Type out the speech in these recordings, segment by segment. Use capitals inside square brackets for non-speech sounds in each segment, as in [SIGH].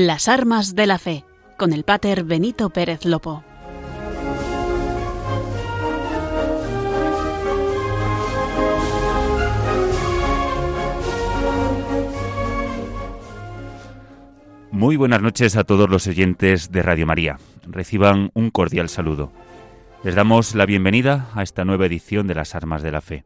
Las armas de la fe, con el pater Benito Pérez Lopo. Muy buenas noches a todos los oyentes de Radio María. Reciban un cordial saludo. Les damos la bienvenida a esta nueva edición de Las Armas de la Fe,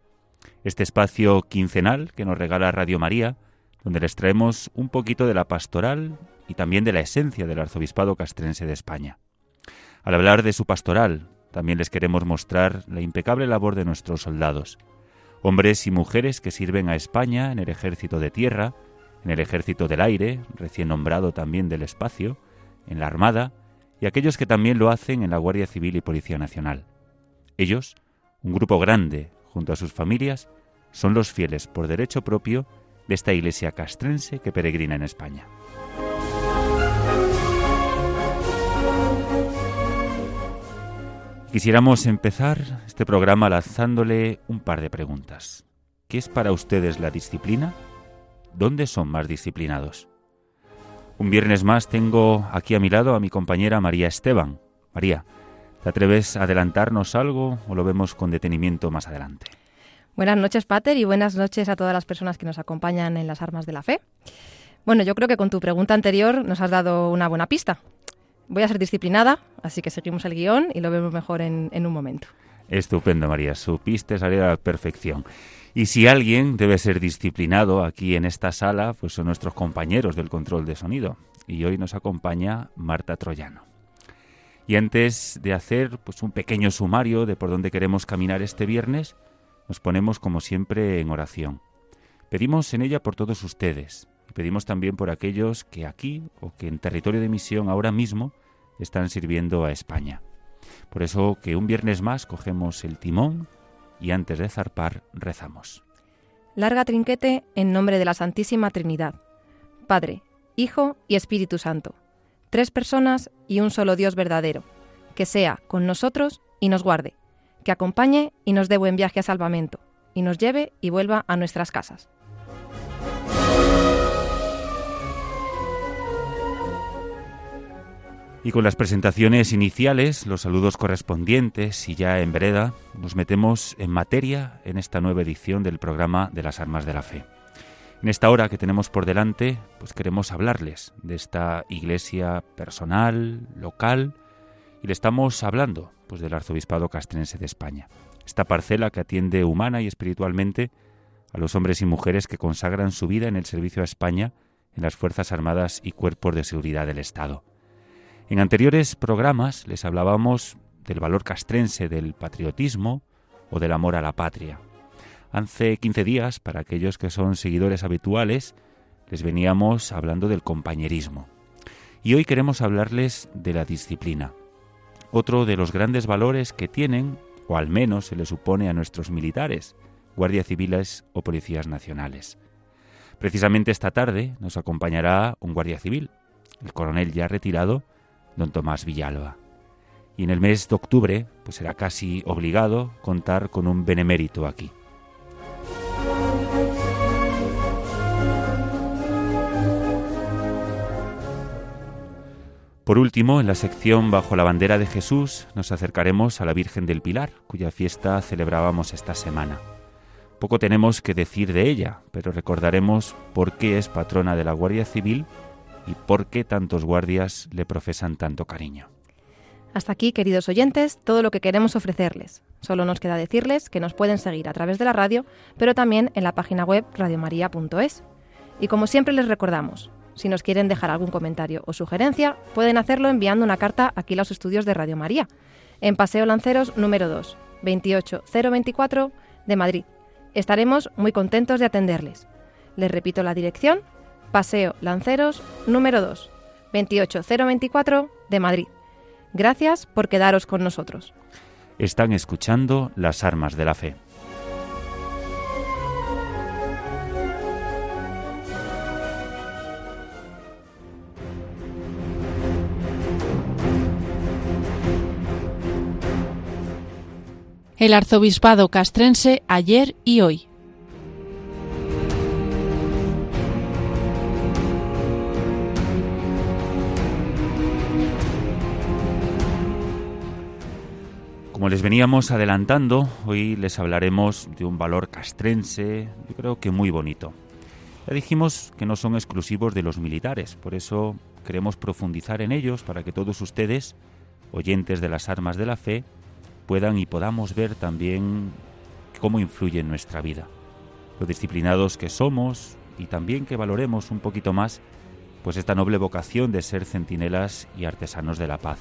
este espacio quincenal que nos regala Radio María, donde les traemos un poquito de la pastoral y también de la esencia del arzobispado castrense de España. Al hablar de su pastoral, también les queremos mostrar la impecable labor de nuestros soldados, hombres y mujeres que sirven a España en el ejército de tierra, en el ejército del aire, recién nombrado también del espacio, en la Armada, y aquellos que también lo hacen en la Guardia Civil y Policía Nacional. Ellos, un grupo grande, junto a sus familias, son los fieles por derecho propio de esta iglesia castrense que peregrina en España. Quisiéramos empezar este programa lanzándole un par de preguntas. ¿Qué es para ustedes la disciplina? ¿Dónde son más disciplinados? Un viernes más tengo aquí a mi lado a mi compañera María Esteban. María, ¿te atreves a adelantarnos algo o lo vemos con detenimiento más adelante? Buenas noches, Pater, y buenas noches a todas las personas que nos acompañan en las armas de la fe. Bueno, yo creo que con tu pregunta anterior nos has dado una buena pista. Voy a ser disciplinada, así que seguimos el guion y lo vemos mejor en, un momento. Estupendo, María. Supiste salir a la perfección. Y si alguien debe ser disciplinado aquí en esta sala, pues son nuestros compañeros del control de sonido. Y hoy nos acompaña Marta Troyano. Y antes de hacer pues un pequeño sumario de por dónde queremos caminar este viernes, nos ponemos como siempre en oración. Pedimos en ella por todos ustedes y pedimos también por aquellos que aquí o que en territorio de misión ahora mismo están sirviendo a España. Por eso que un viernes más cogemos el timón y antes de zarpar rezamos. Larga trinquete en nombre de la Santísima Trinidad, Padre, Hijo y Espíritu Santo, tres personas y un solo Dios verdadero, que sea con nosotros y nos guarde, que acompañe y nos dé buen viaje a salvamento, y nos lleve y vuelva a nuestras casas. Y con las presentaciones iniciales, los saludos correspondientes y ya en vereda, nos metemos en materia en esta nueva edición del programa de las armas de la fe. En esta hora que tenemos por delante, pues queremos hablarles de esta iglesia personal, local, y le estamos hablando del arzobispado castrense de España. Esta parcela que atiende humana y espiritualmente a los hombres y mujeres que consagran su vida en el servicio a España en las Fuerzas Armadas y Cuerpos de Seguridad del Estado. En anteriores programas les hablábamos del valor castrense del patriotismo o del amor a la patria. Hace 15 días, para aquellos que son seguidores habituales, les veníamos hablando del compañerismo. Y hoy queremos hablarles de la disciplina, otro de los grandes valores que tienen, o al menos se le supone a nuestros militares, guardias civiles o policías nacionales. Precisamente esta tarde nos acompañará un guardia civil, el coronel ya retirado, don Tomás Villalba. Y en el mes de octubre, pues será casi obligado contar con un benemérito aquí. Por último, en la sección Bajo la bandera de Jesús nos acercaremos a la Virgen del Pilar, cuya fiesta celebrábamos esta semana. Poco tenemos que decir de ella, pero recordaremos por qué es patrona de la Guardia Civil y por qué tantos guardias le profesan tanto cariño. Hasta aquí, queridos oyentes, todo lo que queremos ofrecerles. Solo nos queda decirles que nos pueden seguir a través de la radio, pero también en la página web radiomaria.es. Y como siempre les recordamos, si nos quieren dejar algún comentario o sugerencia, pueden hacerlo enviando una carta aquí a los estudios de Radio María, en Paseo Lanceros número 2, 28024 de Madrid. Estaremos muy contentos de atenderles. Les repito la dirección, Paseo Lanceros número 2, 28024 de Madrid. Gracias por quedaros con nosotros. Están escuchando las armas de la fe. el arzobispado castrense ayer y hoy. Como les veníamos adelantando, hoy les hablaremos de un valor castrense, yo creo que muy bonito. Ya dijimos que no son exclusivos de los militares, por eso queremos profundizar en ellos para que todos ustedes, oyentes de las armas de la fe, puedan y podamos ver también cómo influye en nuestra vida. Lo disciplinados que somos y también que valoremos un poquito más pues esta noble vocación de ser centinelas y artesanos de la paz.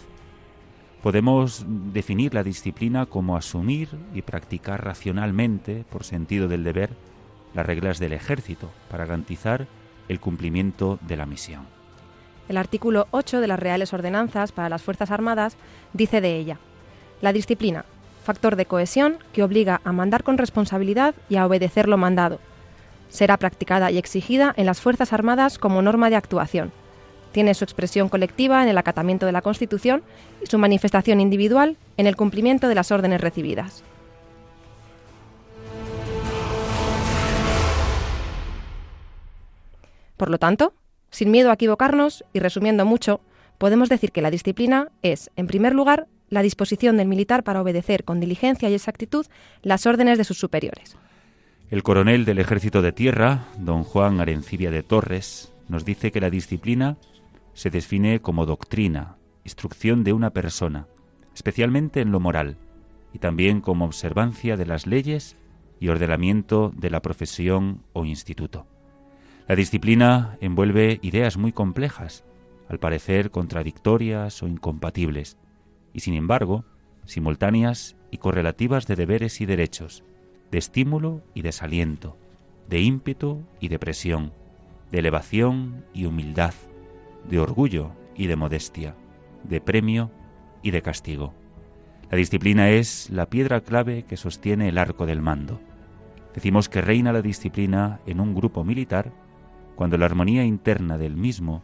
Podemos definir la disciplina como asumir y practicar racionalmente, por sentido del deber, las reglas del ejército para garantizar el cumplimiento de la misión. El artículo 8 de las Reales Ordenanzas para las Fuerzas Armadas dice de ella, la disciplina, factor de cohesión que obliga a mandar con responsabilidad y a obedecer lo mandado. Será practicada y exigida en las Fuerzas Armadas como norma de actuación tiene su expresión colectiva en el acatamiento de la Constitución y su manifestación individual en el cumplimiento de las órdenes recibidas. Por lo tanto, sin miedo a equivocarnos y resumiendo mucho, podemos decir que la disciplina es, en primer lugar, la disposición del militar para obedecer con diligencia y exactitud las órdenes de sus superiores. El coronel del Ejército de Tierra, don Juan Arencibia de Torres, nos dice que la disciplina se define como doctrina, instrucción de una persona, especialmente en lo moral, y también como observancia de las leyes y ordenamiento de la profesión o instituto. La disciplina envuelve ideas muy complejas, al parecer contradictorias o incompatibles, y sin embargo, simultáneas y correlativas de deberes y derechos, de estímulo y desaliento, de ímpetu y de presión, de elevación y humildad, de orgullo y de modestia, de premio y de castigo. La disciplina es la piedra clave que sostiene el arco del mando. Decimos que reina la disciplina en un grupo militar cuando la armonía interna del mismo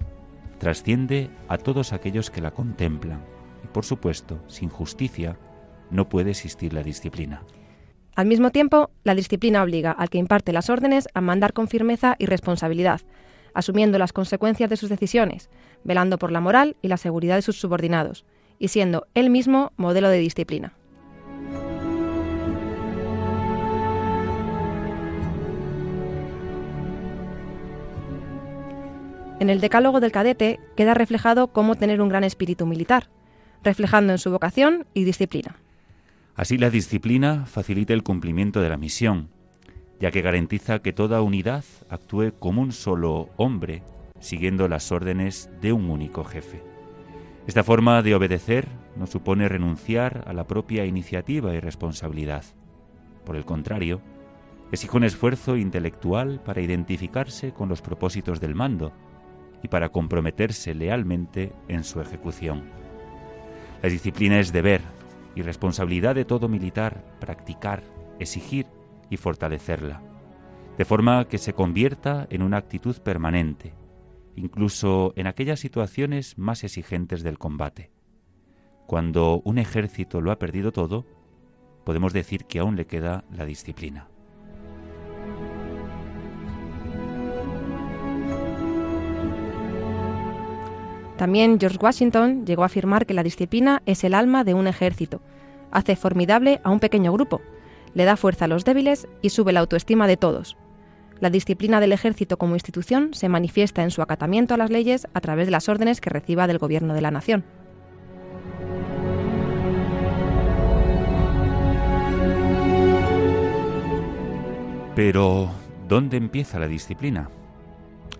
trasciende a todos aquellos que la contemplan. Y por supuesto, sin justicia no puede existir la disciplina. Al mismo tiempo, la disciplina obliga al que imparte las órdenes a mandar con firmeza y responsabilidad, asumiendo las consecuencias de sus decisiones, velando por la moral y la seguridad de sus subordinados, y siendo él mismo modelo de disciplina. En el decálogo del cadete queda reflejado cómo tener un gran espíritu militar, reflejando en su vocación y disciplina. Así la disciplina facilita el cumplimiento de la misión, ya que garantiza que toda unidad actúe como un solo hombre, siguiendo las órdenes de un único jefe. Esta forma de obedecer no supone renunciar a la propia iniciativa y responsabilidad. Por el contrario, exige un esfuerzo intelectual para identificarse con los propósitos del mando y para comprometerse lealmente en su ejecución. La disciplina es deber y responsabilidad de todo militar practicar, exigir y fortalecerla, de forma que se convierta en una actitud permanente, incluso en aquellas situaciones más exigentes del combate. Cuando un ejército lo ha perdido todo, podemos decir que aún le queda la disciplina. También George Washington llegó a afirmar que la disciplina es el alma de un ejército, hace formidable a un pequeño grupo, le da fuerza a los débiles y sube la autoestima de todos. La disciplina del ejército como institución se manifiesta en su acatamiento a las leyes a través de las órdenes que reciba del gobierno de la nación. Pero, ¿dónde empieza la disciplina?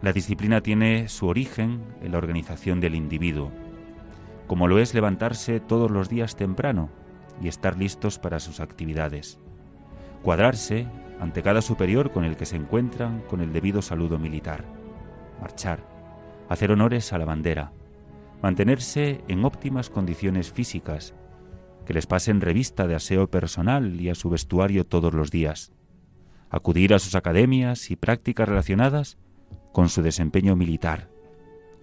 La disciplina tiene su origen en la organización del individuo, como lo es levantarse todos los días temprano y estar listos para sus actividades cuadrarse ante cada superior con el que se encuentran con el debido saludo militar, marchar, hacer honores a la bandera, mantenerse en óptimas condiciones físicas, que les pasen revista de aseo personal y a su vestuario todos los días, acudir a sus academias y prácticas relacionadas con su desempeño militar,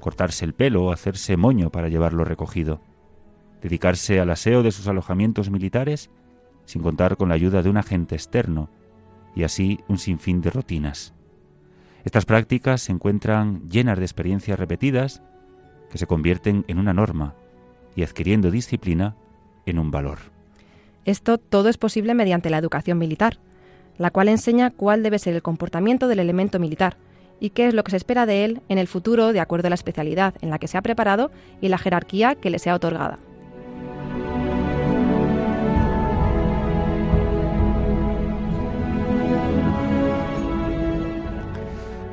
cortarse el pelo o hacerse moño para llevarlo recogido, dedicarse al aseo de sus alojamientos militares sin contar con la ayuda de un agente externo, y así un sinfín de rutinas. Estas prácticas se encuentran llenas de experiencias repetidas que se convierten en una norma y adquiriendo disciplina en un valor. Esto todo es posible mediante la educación militar, la cual enseña cuál debe ser el comportamiento del elemento militar y qué es lo que se espera de él en el futuro de acuerdo a la especialidad en la que se ha preparado y la jerarquía que le sea otorgada.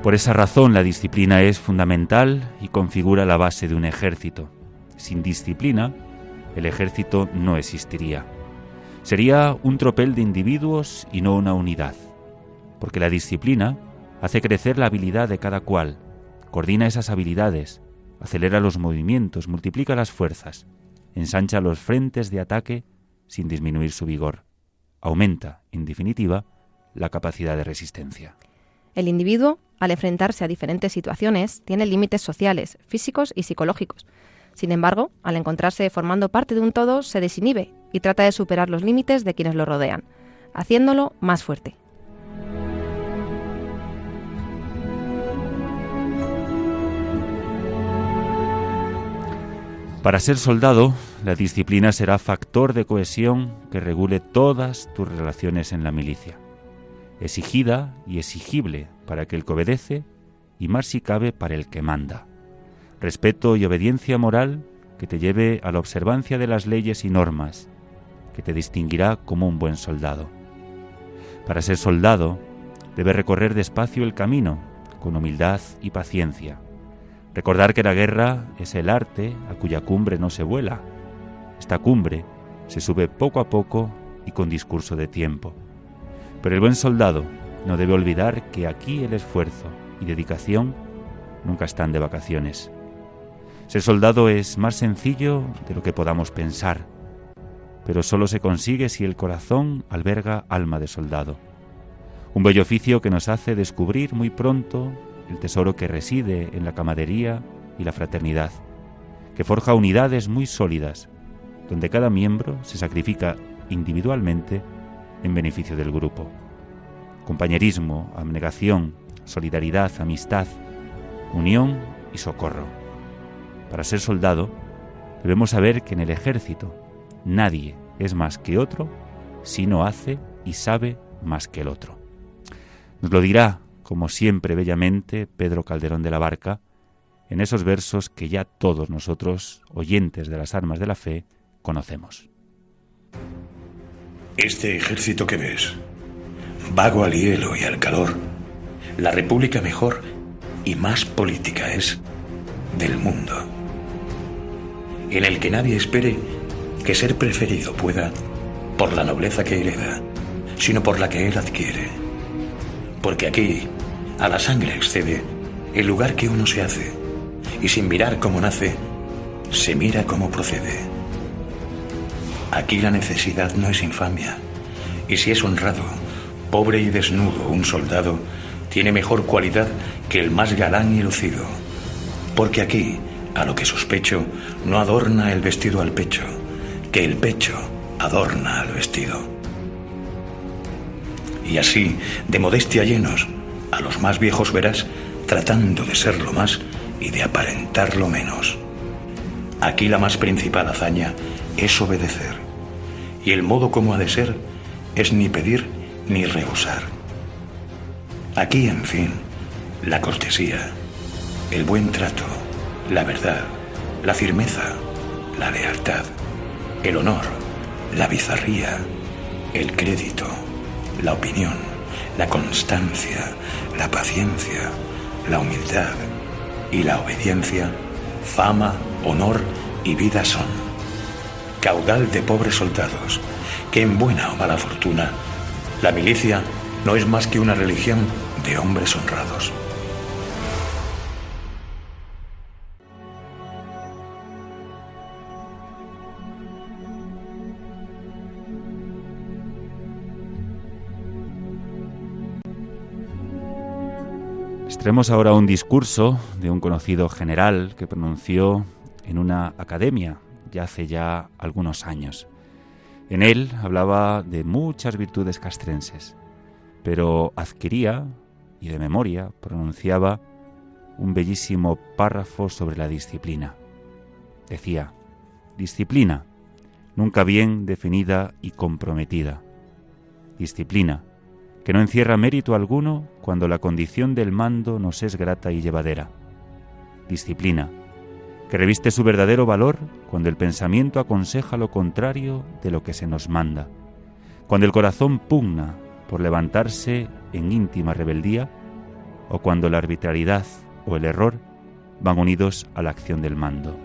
Por esa razón la disciplina es fundamental y configura la base de un ejército. Sin disciplina, el ejército no existiría. Sería un tropel de individuos y no una unidad, porque la disciplina hace crecer la habilidad de cada cual, coordina esas habilidades, acelera los movimientos, multiplica las fuerzas, ensancha los frentes de ataque sin disminuir su vigor, aumenta, en definitiva, la capacidad de resistencia. El individuo, al enfrentarse a diferentes situaciones, tiene límites sociales, físicos y psicológicos. Sin embargo, al encontrarse formando parte de un todo, se desinhibe y trata de superar los límites de quienes lo rodean, haciéndolo más fuerte. Para ser soldado, la disciplina será factor de cohesión que regule todas tus relaciones en la milicia exigida y exigible para el que obedece y más si cabe para el que manda. Respeto y obediencia moral que te lleve a la observancia de las leyes y normas, que te distinguirá como un buen soldado. Para ser soldado, debe recorrer despacio el camino, con humildad y paciencia. Recordar que la guerra es el arte a cuya cumbre no se vuela. Esta cumbre se sube poco a poco y con discurso de tiempo. Pero el buen soldado no debe olvidar que aquí el esfuerzo y dedicación nunca están de vacaciones. Ser soldado es más sencillo de lo que podamos pensar, pero solo se consigue si el corazón alberga alma de soldado. Un bello oficio que nos hace descubrir muy pronto el tesoro que reside en la camadería y la fraternidad, que forja unidades muy sólidas, donde cada miembro se sacrifica individualmente en beneficio del grupo. Compañerismo, abnegación, solidaridad, amistad, unión y socorro. Para ser soldado, debemos saber que en el ejército nadie es más que otro si no hace y sabe más que el otro. Nos lo dirá, como siempre bellamente, Pedro Calderón de la Barca, en esos versos que ya todos nosotros, oyentes de las armas de la fe, conocemos. Este ejército que ves, vago al hielo y al calor, la república mejor y más política es del mundo, en el que nadie espere que ser preferido pueda por la nobleza que hereda, sino por la que él adquiere. Porque aquí a la sangre excede el lugar que uno se hace, y sin mirar cómo nace, se mira cómo procede. Aquí la necesidad no es infamia. Y si es honrado, pobre y desnudo un soldado, tiene mejor cualidad que el más galán y lucido. Porque aquí, a lo que sospecho, no adorna el vestido al pecho, que el pecho adorna al vestido. Y así, de modestia llenos, a los más viejos verás tratando de ser lo más y de aparentar lo menos. Aquí la más principal hazaña es obedecer. Y el modo como ha de ser es ni pedir ni rehusar. Aquí, en fin, la cortesía, el buen trato, la verdad, la firmeza, la lealtad, el honor, la bizarría, el crédito, la opinión, la constancia, la paciencia, la humildad y la obediencia, fama, honor y vida son caudal de pobres soldados, que en buena o mala fortuna, la milicia no es más que una religión de hombres honrados. Extremos ahora un discurso de un conocido general que pronunció en una academia ya hace ya algunos años. En él hablaba de muchas virtudes castrenses, pero adquiría y de memoria pronunciaba un bellísimo párrafo sobre la disciplina. Decía, disciplina, nunca bien definida y comprometida. Disciplina, que no encierra mérito alguno cuando la condición del mando nos es grata y llevadera. Disciplina, que reviste su verdadero valor cuando el pensamiento aconseja lo contrario de lo que se nos manda, cuando el corazón pugna por levantarse en íntima rebeldía o cuando la arbitrariedad o el error van unidos a la acción del mando.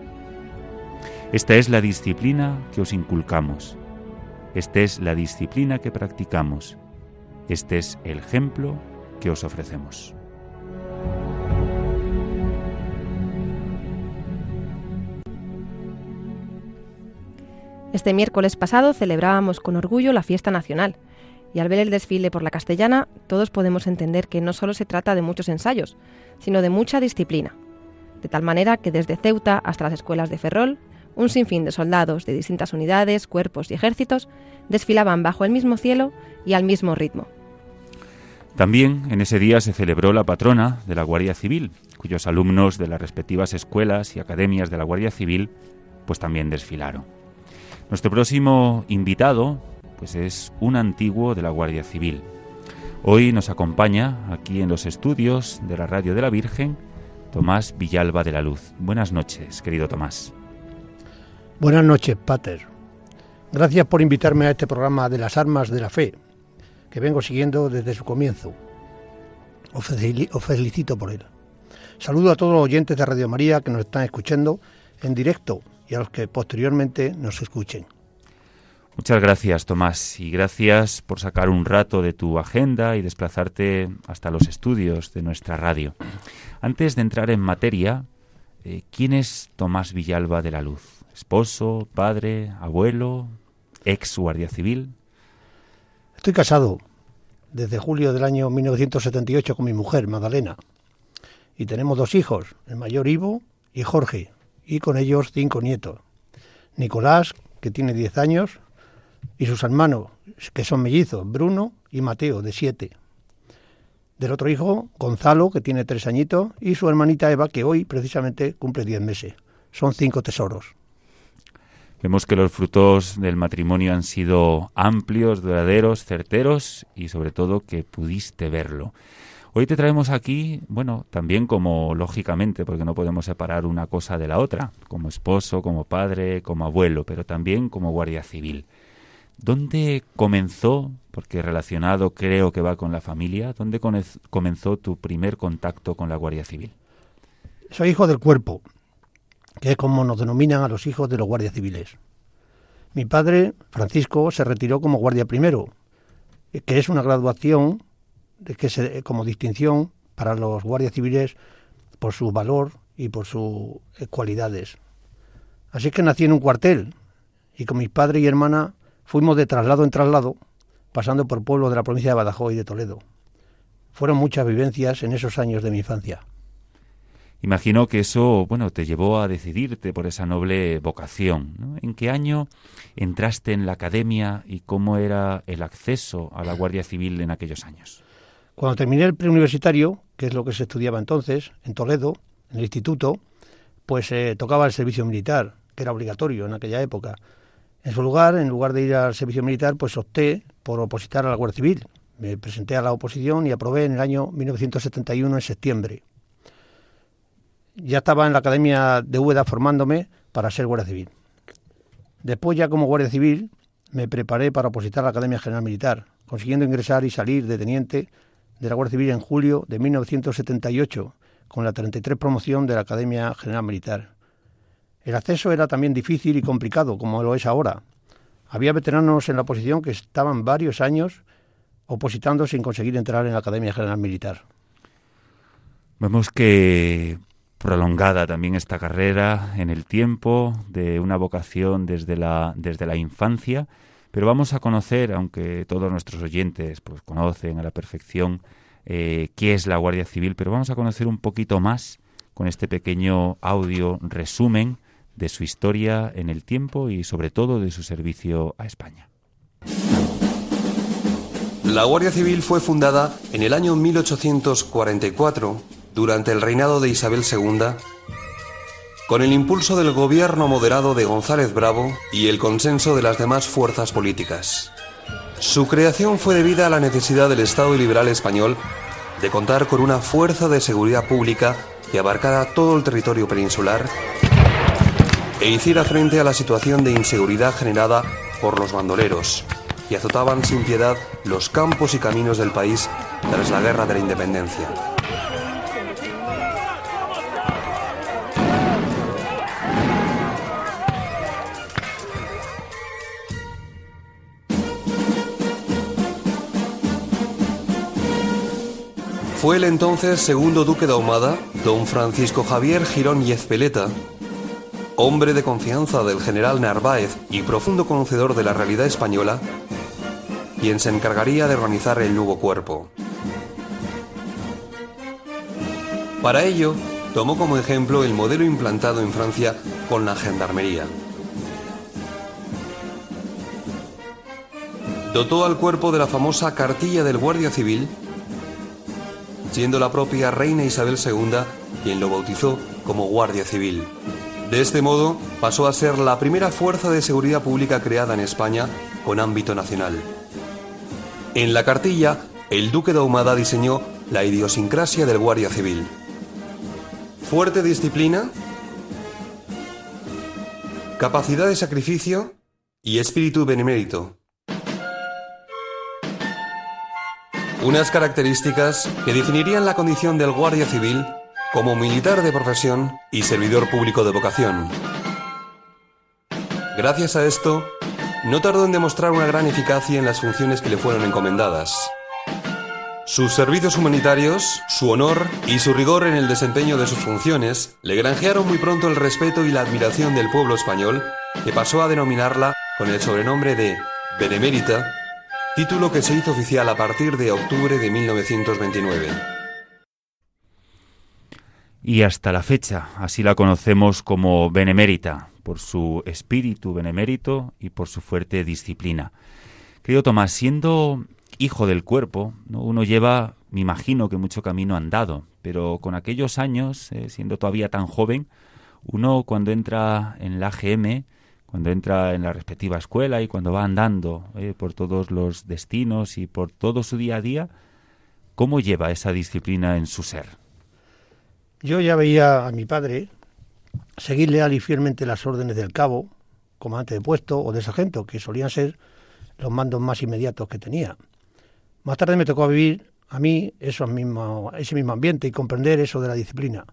Esta es la disciplina que os inculcamos. Esta es la disciplina que practicamos. Este es el ejemplo que os ofrecemos. Este miércoles pasado celebrábamos con orgullo la fiesta nacional y al ver el desfile por la castellana todos podemos entender que no solo se trata de muchos ensayos, sino de mucha disciplina. De tal manera que desde Ceuta hasta las escuelas de Ferrol, un sinfín de soldados de distintas unidades, cuerpos y ejércitos desfilaban bajo el mismo cielo y al mismo ritmo. También en ese día se celebró la patrona de la Guardia Civil, cuyos alumnos de las respectivas escuelas y academias de la Guardia Civil pues también desfilaron. Nuestro próximo invitado pues es un antiguo de la Guardia Civil. Hoy nos acompaña aquí en los estudios de la Radio de la Virgen Tomás Villalba de la Luz. Buenas noches, querido Tomás. Buenas noches, Pater. Gracias por invitarme a este programa de las armas de la fe, que vengo siguiendo desde su comienzo. Os felicito por él. Saludo a todos los oyentes de Radio María que nos están escuchando en directo y a los que posteriormente nos escuchen. Muchas gracias, Tomás, y gracias por sacar un rato de tu agenda y desplazarte hasta los estudios de nuestra radio. Antes de entrar en materia, eh, ¿quién es Tomás Villalba de la Luz? esposo, padre, abuelo, ex guardia civil. Estoy casado desde julio del año 1978 con mi mujer, Magdalena. Y tenemos dos hijos, el mayor Ivo y Jorge, y con ellos cinco nietos. Nicolás, que tiene 10 años, y sus hermanos, que son mellizos, Bruno y Mateo, de 7. Del otro hijo, Gonzalo, que tiene tres añitos, y su hermanita Eva, que hoy precisamente cumple 10 meses. Son cinco tesoros. Vemos que los frutos del matrimonio han sido amplios, duraderos, certeros y sobre todo que pudiste verlo. Hoy te traemos aquí, bueno, también como lógicamente, porque no podemos separar una cosa de la otra, como esposo, como padre, como abuelo, pero también como guardia civil. ¿Dónde comenzó, porque relacionado creo que va con la familia, dónde comenzó tu primer contacto con la Guardia Civil? Soy hijo del cuerpo, que es como nos denominan a los hijos de los guardias civiles. Mi padre, Francisco, se retiró como guardia primero, que es una graduación que se, como distinción para los guardias civiles por su valor y por sus eh, cualidades. Así que nací en un cuartel y con mi padre y hermana fuimos de traslado en traslado, pasando por pueblos de la provincia de Badajoz y de Toledo. Fueron muchas vivencias en esos años de mi infancia. Imagino que eso, bueno, te llevó a decidirte por esa noble vocación. ¿En qué año entraste en la academia y cómo era el acceso a la Guardia Civil en aquellos años? Cuando terminé el preuniversitario, que es lo que se estudiaba entonces, en Toledo, en el instituto, pues eh, tocaba el servicio militar, que era obligatorio en aquella época. En su lugar, en lugar de ir al servicio militar, pues opté por opositar a la Guardia Civil. Me presenté a la oposición y aprobé en el año 1971, en septiembre ya estaba en la Academia de Úbeda formándome para ser guardia civil. Después ya como guardia civil me preparé para opositar a la Academia General Militar, consiguiendo ingresar y salir de teniente de la Guardia Civil en julio de 1978, con la 33 promoción de la Academia General Militar. El acceso era también difícil y complicado, como lo es ahora. Había veteranos en la oposición que estaban varios años opositando sin conseguir entrar en la Academia General Militar. Vemos que prolongada también esta carrera en el tiempo, de una vocación desde la, desde la infancia, pero vamos a conocer, aunque todos nuestros oyentes pues, conocen a la perfección eh, qué es la Guardia Civil, pero vamos a conocer un poquito más con este pequeño audio resumen de su historia en el tiempo y sobre todo de su servicio a España. La Guardia Civil fue fundada en el año 1844 durante el reinado de Isabel II con el impulso del gobierno moderado de González Bravo y el consenso de las demás fuerzas políticas. Su creación fue debida a la necesidad del Estado liberal español de contar con una fuerza de seguridad pública que abarcara todo el territorio peninsular e hiciera frente a la situación de inseguridad generada por los bandoleros, que azotaban sin piedad los campos y caminos del país tras la Guerra de la Independencia. Fue el entonces segundo duque de Ahumada, don Francisco Javier Girón y Ezpeleta, hombre de confianza del general Narváez y profundo conocedor de la realidad española, quien se encargaría de organizar el nuevo cuerpo. Para ello, tomó como ejemplo el modelo implantado en Francia con la gendarmería. Dotó al cuerpo de la famosa cartilla del Guardia Civil, siendo la propia reina Isabel II quien lo bautizó como Guardia Civil. De este modo, pasó a ser la primera fuerza de seguridad pública creada en España con ámbito nacional. En la cartilla, el duque de Ahumada diseñó la idiosincrasia del Guardia Civil. Fuerte disciplina, capacidad de sacrificio y espíritu benemérito. Unas características que definirían la condición del Guardia Civil como militar de profesión y servidor público de vocación. Gracias a esto, no tardó en demostrar una gran eficacia en las funciones que le fueron encomendadas. Sus servicios humanitarios, su honor y su rigor en el desempeño de sus funciones le granjearon muy pronto el respeto y la admiración del pueblo español, que pasó a denominarla con el sobrenombre de Benemérita, título que se hizo oficial a partir de octubre de 1929 y hasta la fecha. Así la conocemos como benemérita, por su espíritu benemérito y por su fuerte disciplina. Querido Tomás, siendo hijo del cuerpo, uno lleva, me imagino que mucho camino andado, pero con aquellos años, eh, siendo todavía tan joven, uno cuando entra en la AGM, cuando entra en la respectiva escuela y cuando va andando eh, por todos los destinos y por todo su día a día, ¿cómo lleva esa disciplina en su ser? Yo ya veía a mi padre seguir leal y fielmente las órdenes del cabo, comandante de puesto o de sargento, que solían ser los mandos más inmediatos que tenía. Más tarde me tocó vivir a mí eso mismo, ese mismo ambiente y comprender eso de la disciplina.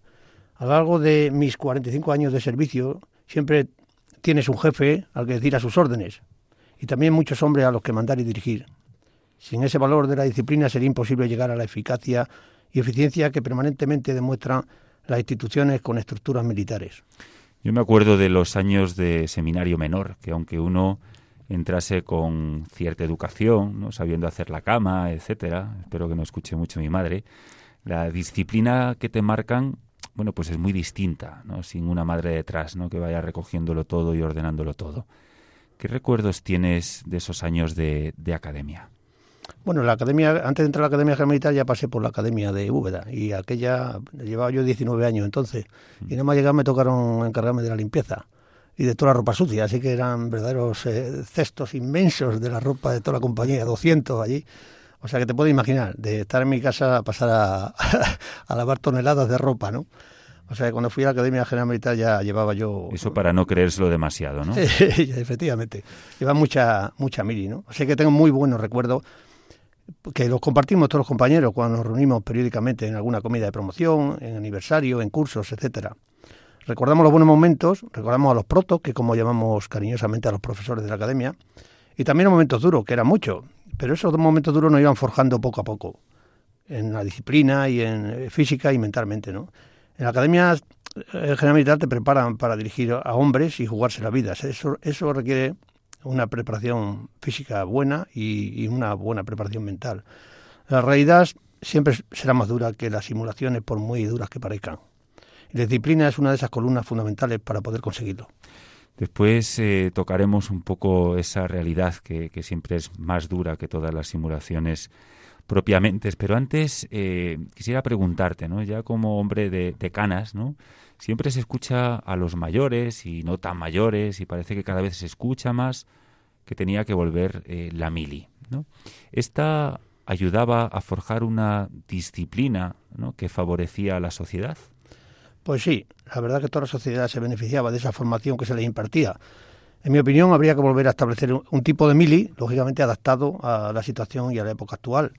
A lo largo de mis 45 años de servicio, siempre tienes un jefe al que decir a sus órdenes y también muchos hombres a los que mandar y dirigir. Sin ese valor de la disciplina sería imposible llegar a la eficacia y eficiencia que permanentemente demuestran las instituciones con estructuras militares. Yo me acuerdo de los años de seminario menor, que aunque uno entrase con cierta educación, ¿no? sabiendo hacer la cama, etcétera, espero que no escuche mucho mi madre, la disciplina que te marcan, bueno, pues es muy distinta, ¿no? Sin una madre detrás, ¿no? Que vaya recogiéndolo todo y ordenándolo todo. ¿Qué recuerdos tienes de esos años de, de academia? Bueno, la academia, antes de entrar a la Academia Militar ya pasé por la Academia de Úbeda y aquella llevaba yo 19 años entonces y nada más llegar me tocaron encargarme de la limpieza y de toda la ropa sucia, así que eran verdaderos eh, cestos inmensos de la ropa de toda la compañía, 200 allí. O sea que te puedes imaginar, de estar en mi casa a pasar a, [LAUGHS] a lavar toneladas de ropa, ¿no? O sea, que cuando fui a la Academia General Militar ya llevaba yo... Eso para no creérselo demasiado, ¿no? [LAUGHS] Efectivamente. Lleva mucha, mucha mili, ¿no? O sea que tengo muy buenos recuerdos que los compartimos todos los compañeros cuando nos reunimos periódicamente en alguna comida de promoción, en aniversario, en cursos, etcétera. Recordamos los buenos momentos, recordamos a los protos, que como llamamos cariñosamente a los profesores de la academia, y también los momentos duros, que eran muchos, pero esos momentos duros nos iban forjando poco a poco, en la disciplina y en eh, física y mentalmente, ¿no? En la academia eh, general militar te preparan para dirigir a hombres y jugarse la vida. Eso, eso requiere una preparación física buena y, una buena preparación mental. La realidad siempre será más dura que las simulaciones, por muy duras que parezcan. la disciplina es una de esas columnas fundamentales para poder conseguirlo. Después eh, tocaremos un poco esa realidad que, siempre es más dura que todas las simulaciones propiamente. Pero antes eh, quisiera preguntarte, ¿no? Ya como hombre de, canas, ¿no? Siempre se escucha a los mayores y no tan mayores y parece que cada vez se escucha más que tenía que volver eh, la mili, ¿no? Esta ayudaba a forjar una disciplina ¿no? que favorecía a la sociedad. Pues sí, la verdad que toda la sociedad se beneficiaba de esa formación que se le impartía. En mi opinión, habría que volver a establecer un tipo de mili, lógicamente adaptado a la situación y a la época actual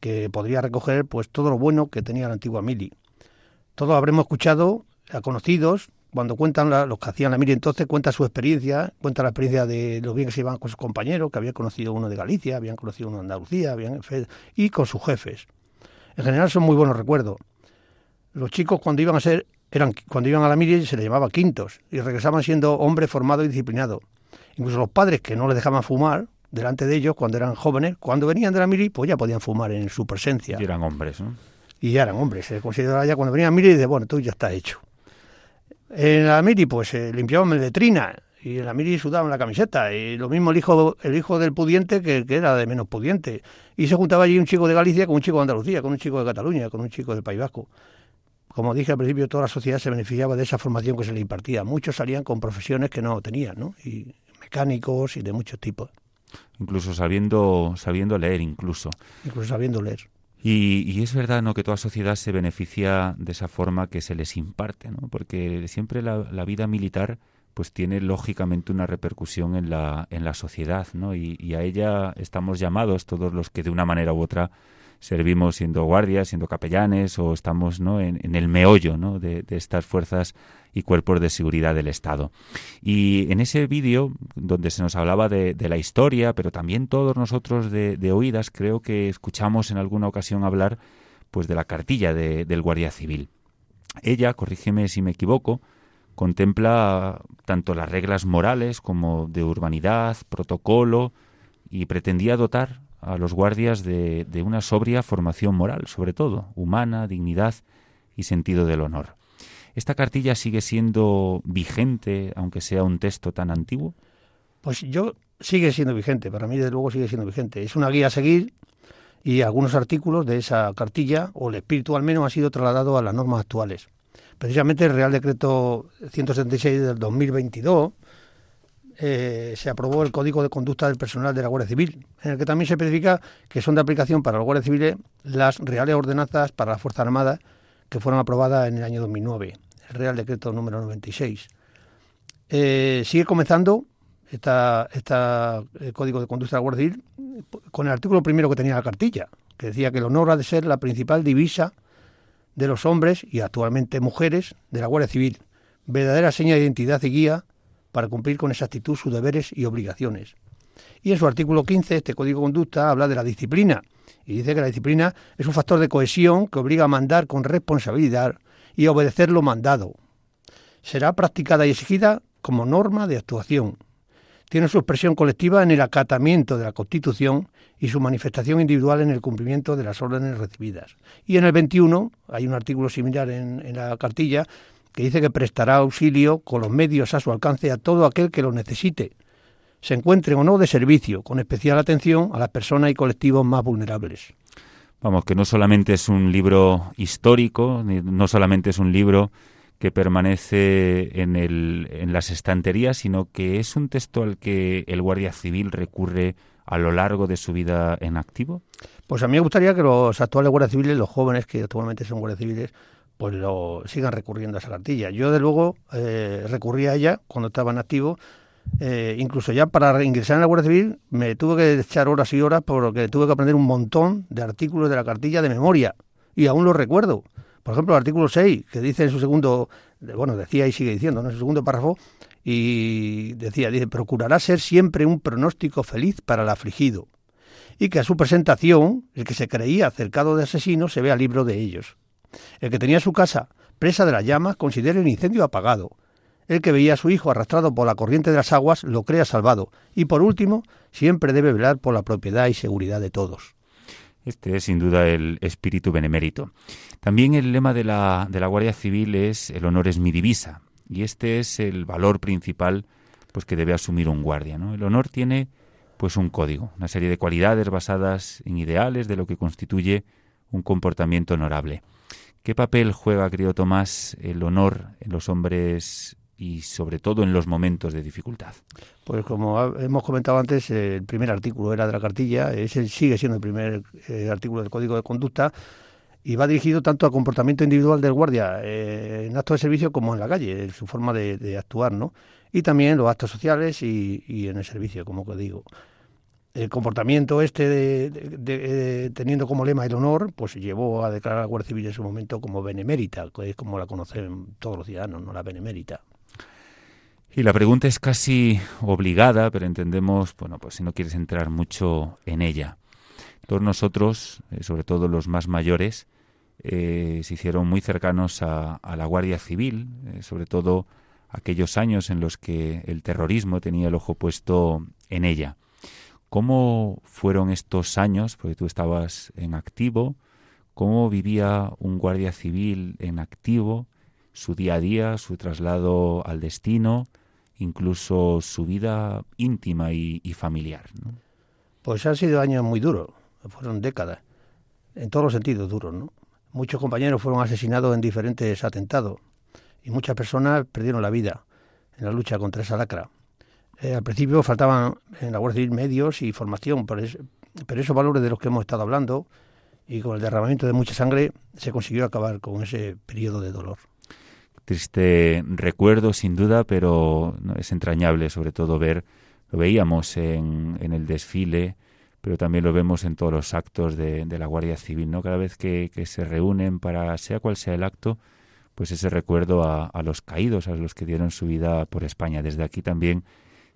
que podría recoger pues todo lo bueno que tenía la antigua mili. Todos habremos escuchado a conocidos cuando cuentan los que hacían la mili entonces, cuenta su experiencia, cuenta la experiencia de los bien que se iban con sus compañeros, que habían conocido uno de Galicia, habían conocido uno de Andalucía, habían, y con sus jefes. En general son muy buenos recuerdos. Los chicos cuando iban a ser, eran, cuando iban a la mili se les llamaba quintos y regresaban siendo hombres formados y disciplinados. Incluso los padres que no les dejaban fumar, delante de ellos cuando eran jóvenes. Cuando venían de la mili, pues ya podían fumar en su presencia. Y eran hombres, ¿no? Y ya eran hombres. Se consideraba ya cuando venían a mili, de bueno, tú ya está hecho. En la mili, pues se limpiaban la letrina y en la mili sudaban la camiseta. Y lo mismo el hijo, el hijo del pudiente que que era de menos pudiente. Y se juntaba allí un chico de Galicia con un chico de Andalucía, con un chico de Cataluña, con un chico del País Vasco. Como dije al principio, toda la sociedad se beneficiaba de esa formación que se le impartía. Muchos salían con profesiones que no tenían, ¿no? Y mecánicos y de muchos tipos incluso sabiendo, sabiendo leer incluso. Incluso sabiendo leer. Y, es verdad ¿no? que toda sociedad se beneficia de esa forma que se les imparte, ¿no? porque siempre la, la vida militar pues tiene lógicamente una repercusión en la, en la sociedad, ¿no? Y, y, a ella estamos llamados todos los que de una manera u otra servimos siendo guardias, siendo capellanes o estamos ¿no? en, el meollo ¿no? de, estas fuerzas y cuerpos de seguridad del Estado. Y en ese vídeo, donde se nos hablaba de, la historia, pero también todos nosotros de, oídas, creo que escuchamos en alguna ocasión hablar pues de la cartilla del Guardia Civil. Ella, corrígeme si me equivoco, contempla tanto las reglas morales como de urbanidad, protocolo, y pretendía dotar a los guardias de, una sobria formación moral, sobre todo, humana, dignidad y sentido del honor. ¿Esta cartilla sigue siendo vigente, aunque sea un texto tan antiguo? Pues yo sigue siendo vigente, para mí desde luego sigue siendo vigente. Es una guía a seguir y algunos artículos de esa cartilla, o el espíritu al menos, ha sido trasladado a las normas actuales. Precisamente el Real Decreto 176 del 2022 eh, se aprobó el Código de Conducta del Personal de la Guardia Civil, en el que también se especifica que son de aplicación para los guardias civiles las reales ordenanzas para la Fuerza Armada que fueron aprobadas en el año 2009, el Real Decreto número 96. Eh, sigue comenzando esta, el Código de Conducta de la Guardia Civil con el artículo primero que tenía la cartilla, que decía que el honor ha de ser la principal divisa de los hombres y actualmente mujeres de la Guardia Civil, verdadera seña de identidad y guía para cumplir con exactitud sus deberes y obligaciones. Y en su artículo 15, este Código de Conducta habla de la disciplina y dice que la disciplina es un factor de cohesión que obliga a mandar con responsabilidad y a obedecer lo mandado. Será practicada y exigida como norma de actuación. Tiene su expresión colectiva en el acatamiento de la Constitución y su manifestación individual en el cumplimiento de las órdenes recibidas. Y en el 21, hay un artículo similar en, en la cartilla, que dice que prestará auxilio con los medios a su alcance a todo aquel que lo necesite, se encuentre o no de servicio, con especial atención a las personas y colectivos más vulnerables. Vamos, que no solamente es un libro histórico, no solamente es un libro que permanece en, el, en las estanterías, sino que es un texto al que el Guardia Civil recurre a lo largo de su vida en activo. Pues a mí me gustaría que los actuales guardias civiles, los jóvenes que actualmente son guardias civiles, pues lo sigan recurriendo a esa cartilla. Yo, de luego, eh, recurrí a ella cuando estaba en activo. Eh, incluso ya para ingresar en la Guardia Civil me tuve que echar horas y horas porque tuve que aprender un montón de artículos de la cartilla de memoria. Y aún lo recuerdo. Por ejemplo, el artículo 6, que dice en su segundo, bueno, decía y sigue diciendo, en su segundo párrafo, y decía, dice, procurará ser siempre un pronóstico feliz para el afligido, y que a su presentación, el que se creía cercado de asesinos se vea libro de ellos. El que tenía su casa presa de las llamas considera el incendio apagado. El que veía a su hijo arrastrado por la corriente de las aguas lo crea salvado. Y por último, siempre debe velar por la propiedad y seguridad de todos. Este es sin duda el espíritu benemérito. También el lema de la, de la Guardia Civil es el honor es mi divisa. Y este es el valor principal pues que debe asumir un guardia. El honor tiene pues un código, una serie de cualidades basadas en ideales de lo que constituye un comportamiento honorable. ¿Qué papel juega, querido Tomás, el honor en los hombres y sobre todo en los momentos de dificultad? Pues como hemos comentado antes, el primer artículo era de la cartilla, ese sigue siendo el primer eh, artículo del Código de Conducta y va dirigido tanto al comportamiento individual del guardia eh, en actos de servicio como en la calle, en su forma de, actuar, ¿no? Y también los actos sociales y, y en el servicio, como que digo el comportamiento este de, teniendo como lema el honor, pues llevó a declarar a la Guardia Civil en su momento como benemérita, que es como la conocen todos los ciudadanos, no la benemérita. Y la pregunta es casi obligada, pero entendemos, bueno, pues si no quieres entrar mucho en ella. Todos nosotros, eh, sobre todo los más mayores, eh, se hicieron muy cercanos a, la Guardia Civil, eh, sobre todo aquellos años en los que el terrorismo tenía el ojo puesto en ella. ¿Cómo fueron estos años? Porque tú estabas en activo. ¿Cómo vivía un guardia civil en activo? Su día a día, su traslado al destino, incluso su vida íntima y, familiar. Pues han sido años muy duros, fueron décadas, en todos los sentidos duros. ¿no? Muchos compañeros fueron asesinados en diferentes atentados y muchas personas perdieron la vida en la lucha contra esa lacra. Eh, al principio faltaban en la Guardia Civil medios y formación, pero, esos valores de los que hemos estado hablando y con el derramamiento de mucha sangre se consiguió acabar con ese periodo de dolor. Triste recuerdo, sin duda, pero es entrañable, sobre todo ver, lo veíamos en, el desfile, pero también lo vemos en todos los actos de, la Guardia Civil, ¿no? Cada vez que, se reúnen para, sea cual sea el acto, pues ese recuerdo a, a los caídos, a los que dieron su vida por España. Desde aquí también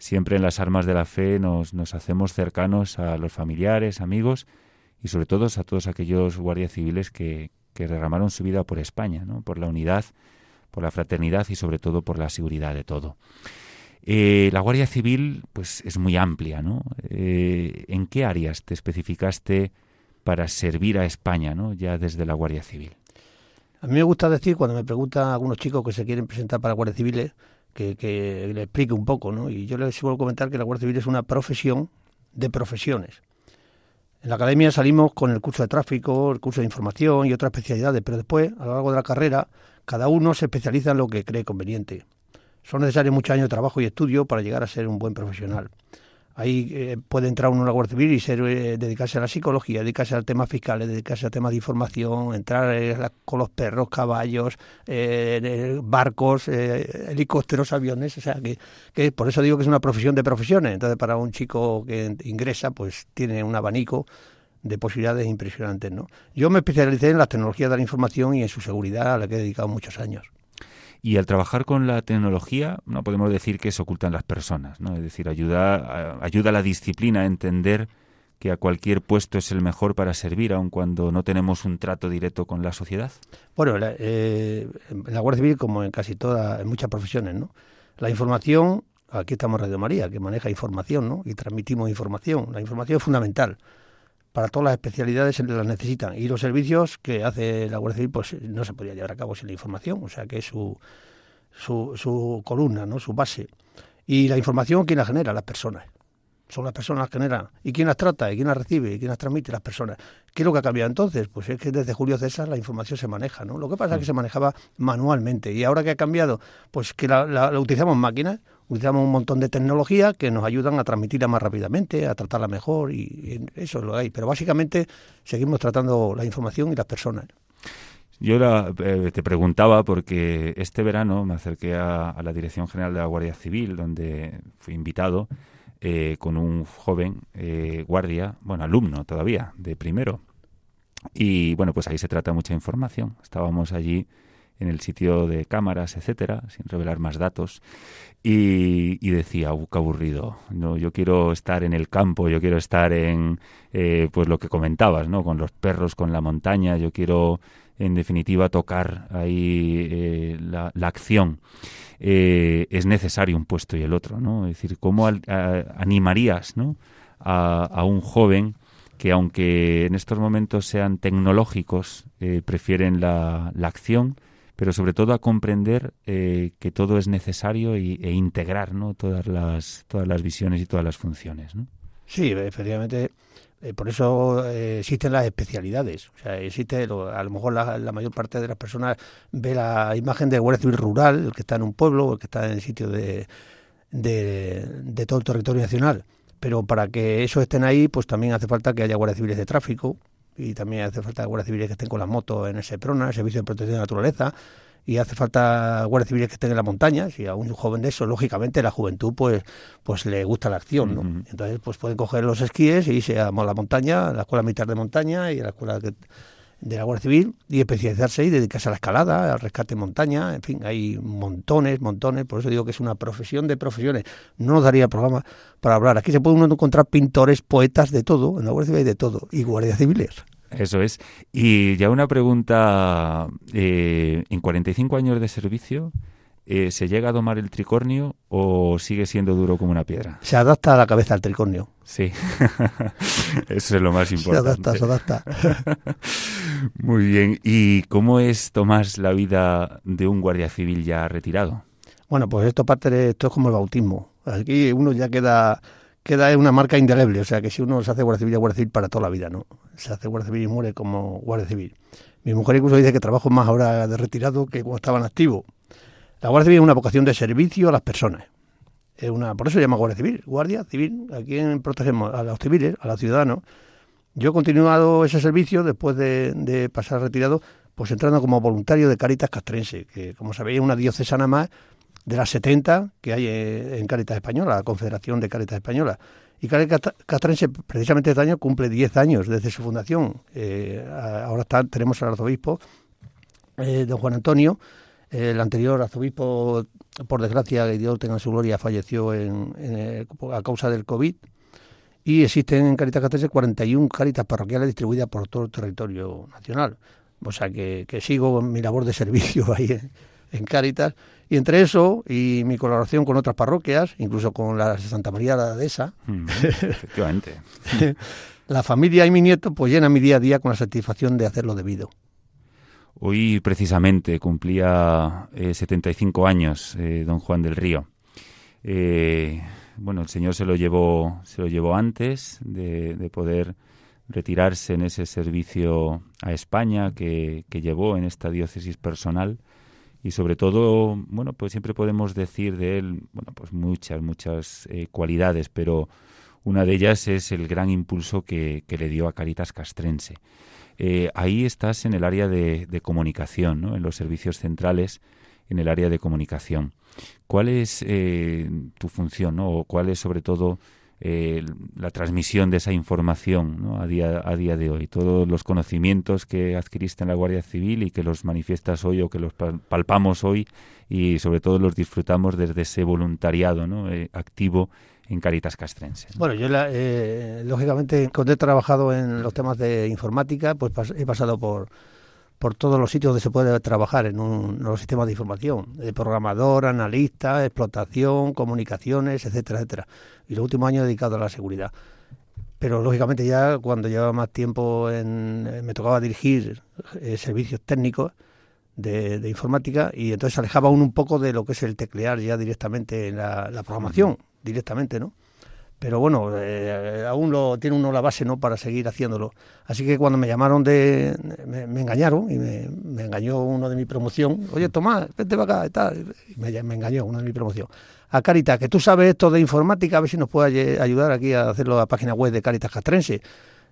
siempre en las armas de la fe nos, hacemos cercanos a los familiares, amigos y sobre todo a todos aquellos guardias civiles que, que derramaron su vida por España, ¿no? por la unidad, por la fraternidad y sobre todo por la seguridad de todo. Eh, la Guardia Civil pues es muy amplia, ¿no? Eh, ¿En qué áreas te especificaste para servir a España, ¿no? Ya desde la Guardia Civil. A mí me gusta decir cuando me preguntan algunos chicos que se quieren presentar para Guardia Civil que, le explique un poco, ¿no? Y yo les suelo comentar que la Guardia Civil es una profesión de profesiones. En la academia salimos con el curso de tráfico, el curso de información y otras especialidades, pero después, a lo largo de la carrera, cada uno se especializa en lo que cree conveniente. Son necesarios muchos años de trabajo y estudio para llegar a ser un buen profesional. Ahí eh, puede entrar uno a la Guardia Civil y ser, eh, dedicarse a la psicología, dedicarse al tema fiscal, dedicarse al tema de información, entrar eh, con los perros, caballos, barcos, helicópteros, aviones. O sea, que, que por eso digo que es una profesión de profesiones. Entonces, para un chico que ingresa, pues tiene un abanico de posibilidades impresionantes. ¿no? Yo me especialicé en las tecnologías de la información y en su seguridad, a la que he dedicado muchos años. Y al trabajar con la tecnología, no podemos decir que se ocultan las personas, ¿no? Es decir, ayuda, ayuda a la disciplina a entender que a cualquier puesto es el mejor para servir, aun cuando no tenemos un trato directo con la sociedad. Bueno, eh, en la Guardia Civil, como en casi todas, en muchas profesiones, ¿no? La información, aquí estamos Radio María, que maneja información, ¿no? Y transmitimos información. La información es fundamental para todas las especialidades las necesitan. Y los servicios que hace la Guardia pues no se podría llevar a cabo sin la información, o sea que es su, su, su columna, ¿no? su base. Y la información, ¿quién la genera? Las personas. Son las personas que generan. ¿Y quién las trata? ¿Y quién las recibe? ¿Y quién las transmite? Las personas. ¿Qué es lo que ha cambiado entonces? Pues es que desde Julio César la información se maneja, ¿no? Lo que pasa es que se manejaba manualmente. ¿Y ahora que ha cambiado? Pues que la, la utilizamos máquinas utilizamos un montón de tecnología que nos ayudan a transmitirla más rápidamente, a tratarla mejor y, eso es lo que hay. Pero básicamente seguimos tratando la información y las personas. Yo eh, te preguntaba porque este verano me acerqué a, la Dirección General de la Guardia Civil, donde fui invitado eh, con un joven eh, guardia, bueno, alumno todavía, de primero. Y bueno, pues ahí se trata mucha información. Estábamos allí en el sitio de cámaras, etcétera, sin revelar más datos. Y, decía, uh, qué aburrido. No, yo quiero estar en el campo, yo quiero estar en, eh, pues lo que comentabas, ¿no? Con los perros, con la montaña. Yo quiero, en definitiva, tocar ahí eh, la, acción. Eh, es necesario un puesto y el otro, ¿no? Es decir, ¿cómo animarías, ¿no? A, a, un joven que, aunque en estos momentos sean tecnológicos, prefieren la, la acción pero sobre todo a comprender eh, que todo es necesario y, e integrar ¿no? todas, las, todas las visiones y todas las funciones. ¿no? Sí, efectivamente. Eh, por eso eh, existen las especialidades. O sea, existe, a lo mejor la, mayor parte de las personas ve la imagen de Guardia Civil Rural, el que está en un pueblo, o el que está en el sitio de, de, todo el territorio nacional. Pero para que eso estén ahí, pues también hace falta que haya guardias civiles de tráfico y también hace falta guardias civiles que estén con las motos en ese PRONA, el Servicio de Protección de la Naturaleza, y hace falta guardias civiles que estén en la montaña. Si a un joven de eso, lógicamente, la juventud, pues, pues le gusta la acción, ¿no? Entonces, pues pueden coger los esquíes y irse a la montaña, a la escuela militar de montaña y a la escuela de la Guardia Civil y especializarse y dedicarse a la escalada, al rescate en montaña, en fin, hay montones, montones, por eso digo que es una profesión de profesiones. No nos daría programa para hablar. Aquí se puede uno encontrar pintores, poetas, de todo, en la Guardia Civil hay de todo, y guardias civiles. Eso es. Y ya una pregunta, eh, en 45 años de servicio, eh, ¿se llega a domar el tricornio o sigue siendo duro como una piedra? Se adapta a la cabeza al tricornio. Sí, [LAUGHS] eso es lo más importante. Se adapta, se adapta. [LAUGHS] Muy bien. ¿Y cómo es, Tomás, la vida de un guardia civil ya retirado? Bueno, pues esto parte de, esto es como el bautismo. Aquí uno ya queda queda una marca indeleble. O sea, que si uno se hace guardia civil, guardia civil para toda la vida, ¿no? Se hace guardia civil y muere como guardia civil. Mi mujer incluso dice que trabajo más ahora de retirado que cuando estaba en activo. La guardia civil es una vocación de servicio a las personas. Es una, por eso se llama guardia civil. Guardia civil, aquí protegemos a los civiles, a los ciudadanos. Yo he continuado ese servicio después de, de pasar retirado, pues entrando como voluntario de Caritas Castrense, que como sabéis es una diocesana más de las 70 que hay eh, en Caritas Española, la Confederación de Caritas Española. Y Caritas Castrense, precisamente este año, cumple 10 años desde su fundación. Eh, ahora está, tenemos al arzobispo, eh, don Juan Antonio. el anterior arzobispo, por desgracia, que Dios tenga su gloria, falleció en, a causa del COVID. Y existen en Caritas Castrense 41 caritas parroquiales distribuidas por todo el territorio nacional. O sea que, sigo mi labor de servicio [LAUGHS] ahí en, en Caritas y entre eso y mi colaboración con otras parroquias, incluso con la Santa María de la Dehesa, mm, [LAUGHS] efectivamente. [LAUGHS] la familia y mi nieto pues llenan mi día a día con la satisfacción de hacer lo debido. Hoy precisamente cumplía 75 eh, años eh, don Juan del Río. Eh, bueno, el Señor se lo llevó, se lo llevó antes de, de, poder retirarse en ese servicio a España que, que llevó en esta diócesis personal y sobre todo, bueno, pues siempre podemos decir de él, bueno, pues muchas, muchas eh, cualidades, pero una de ellas es el gran impulso que, que le dio a Caritas Castrense. Eh, ahí estás en el área de, de, comunicación, ¿no? en los servicios centrales, en el área de comunicación. ¿Cuál es eh, tu función, ¿no? o cuál es sobre todo eh, la transmisión de esa información a, día, a día de hoy. Todos los conocimientos que adquiriste en la Guardia Civil y que los manifiestas hoy o que los palpamos hoy y sobre todo los disfrutamos desde ese voluntariado ¿no? Eh, activo en Caritas Castrense. Bueno, yo eh, lógicamente cuando he trabajado en los temas de informática, pues he pasado por por todos los sitios donde se puede trabajar en, un, los sistemas de información, de programador, analista, explotación, comunicaciones, etcétera, etcétera. Y los últimos años dedicado a la seguridad. Pero lógicamente ya cuando llevaba más tiempo en, eh, me tocaba dirigir eh, servicios técnicos de, informática y entonces alejaba uno un poco de lo que es el teclear ya directamente en la, la programación, directamente, ¿no? Pero bueno, eh, aún lo tiene uno la base no para seguir haciéndolo. Así que cuando me llamaron de, me, engañaron y me, engañó uno de mi promoción. Oye Tomás, vete para acá y. Y me, engañó uno de mi promoción. A Caritas, que tú sabes esto de informática, a ver si nos puede ayudar aquí a hacerlo a la página web de Caritas Castrense.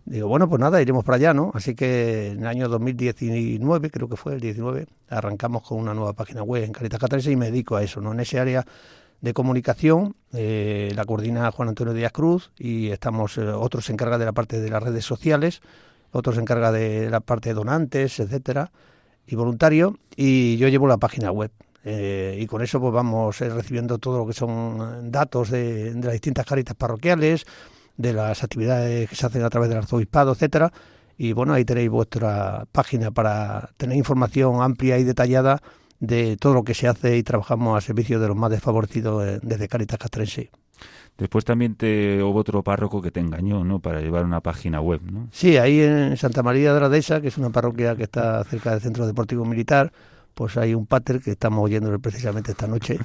Digo, bueno, pues nada, iremos para allá, ¿no? Así que en el año 2019, creo que fue el 19, arrancamos con una nueva página web en Caritas Castrense y me dedico a eso, ¿no? En ese área de comunicación, eh, la coordina Juan Antonio Díaz Cruz y estamos, eh, otros se encarga de la parte de las redes sociales, otros se encarga de la parte de donantes, etcétera, y voluntarios, y yo llevo la página web. Eh, y con eso pues vamos recibiendo todo lo que son datos de, de, las distintas caritas parroquiales, de las actividades que se hacen a través del arzobispado, etcétera. Y bueno, ahí tenéis vuestra página para tener información amplia y detallada de todo lo que se hace y trabajamos a servicio de los más desfavorecidos eh, desde Caritas Castrense. Después también te hubo otro párroco que te engañó, ¿no? Para llevar una página web, ¿no? Sí, ahí en Santa María de la Dehesa, que es una parroquia que está cerca del Centro Deportivo Militar, pues hay un pater que estamos oyendo precisamente esta noche,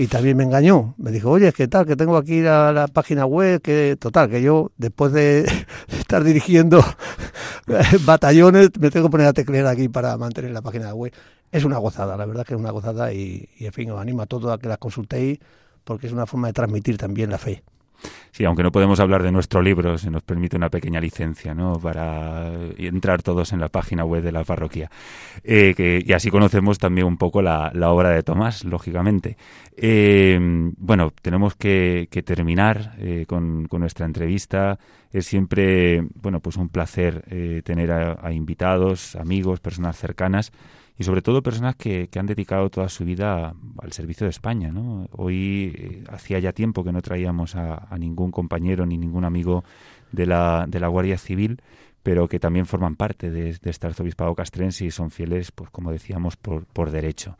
y también me engañó. Me dijo, oye, ¿qué tal? Que tengo aquí la, la página web, que total, que yo después de estar dirigiendo [LAUGHS] batallones me tengo que poner a teclear aquí para mantener la página web. Es una gozada, la verdad que es una gozada y, y en fin, os animo a todos a que la consultéis porque es una forma de transmitir también la fe. Sí, aunque no podemos hablar de nuestro libro, se nos permite una pequeña licencia, ¿no? Para entrar todos en la página web de la parroquia. Eh, y así conocemos también un poco la, obra de Tomás, lógicamente. Eh, bueno, tenemos que, terminar eh, con, nuestra entrevista. Es siempre, bueno, pues un placer eh, tener a invitados, amigos, personas cercanas y sobre todo personas que, que, han dedicado toda su vida al servicio de España. ¿no? Hoy eh, hacía ya tiempo que no traíamos a, ningún compañero ni ningún amigo de la, de la Guardia Civil, pero que también forman parte de, de este arzobispado castrense y son fieles, pues como decíamos, por, por derecho.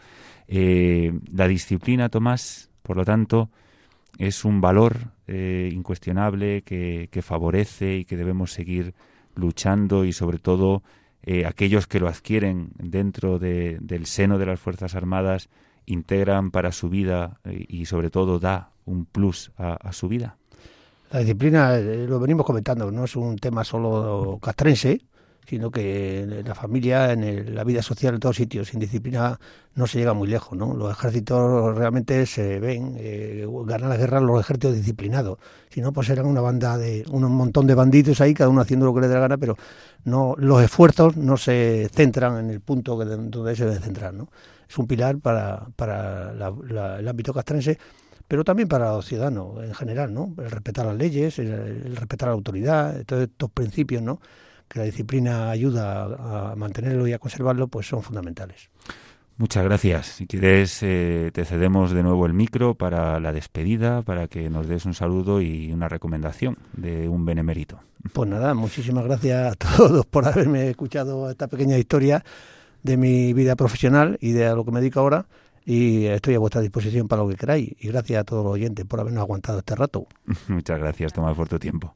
Eh, la disciplina, Tomás, por lo tanto, es un valor eh, incuestionable que favorece y que debemos seguir luchando y sobre todo eh, aquellos que lo adquieren dentro de, del seno de las Fuerzas Armadas integran para su vida eh, y sobre todo da un plus a, a su vida? La disciplina, eh, lo venimos comentando, no es un tema solo castrense, sino que en la familia, en el, la vida social, en todos sitios, sin disciplina no se llega muy lejos, ¿no? Los ejércitos realmente se ven, eh, ganan la guerra los ejércitos disciplinados, si no, pues eran una banda de, un montón de bandidos ahí, cada uno haciendo lo que le dé la gana, pero no, los esfuerzos no se centran en el punto donde se deben centrar, ¿no? Es un pilar para, para la, el ámbito castrense, pero también para los ciudadanos en general, ¿no? El respetar las leyes, el, el respetar la autoridad, todos estos principios, ¿no? Que la disciplina ayuda a mantenerlo y a conservarlo, pues son fundamentales. Muchas gracias. Si quieres, eh, te cedemos de nuevo el micro para la despedida, para que nos des un saludo y una recomendación de un benemérito. Pues nada, muchísimas gracias a todos por haberme escuchado esta pequeña historia de mi vida profesional y de a lo que me dedico ahora. Y estoy a vuestra disposición para lo que queráis. Y gracias a todos los oyentes por habernos aguantado este rato. [LAUGHS] Muchas gracias, Tomás, por tu tiempo.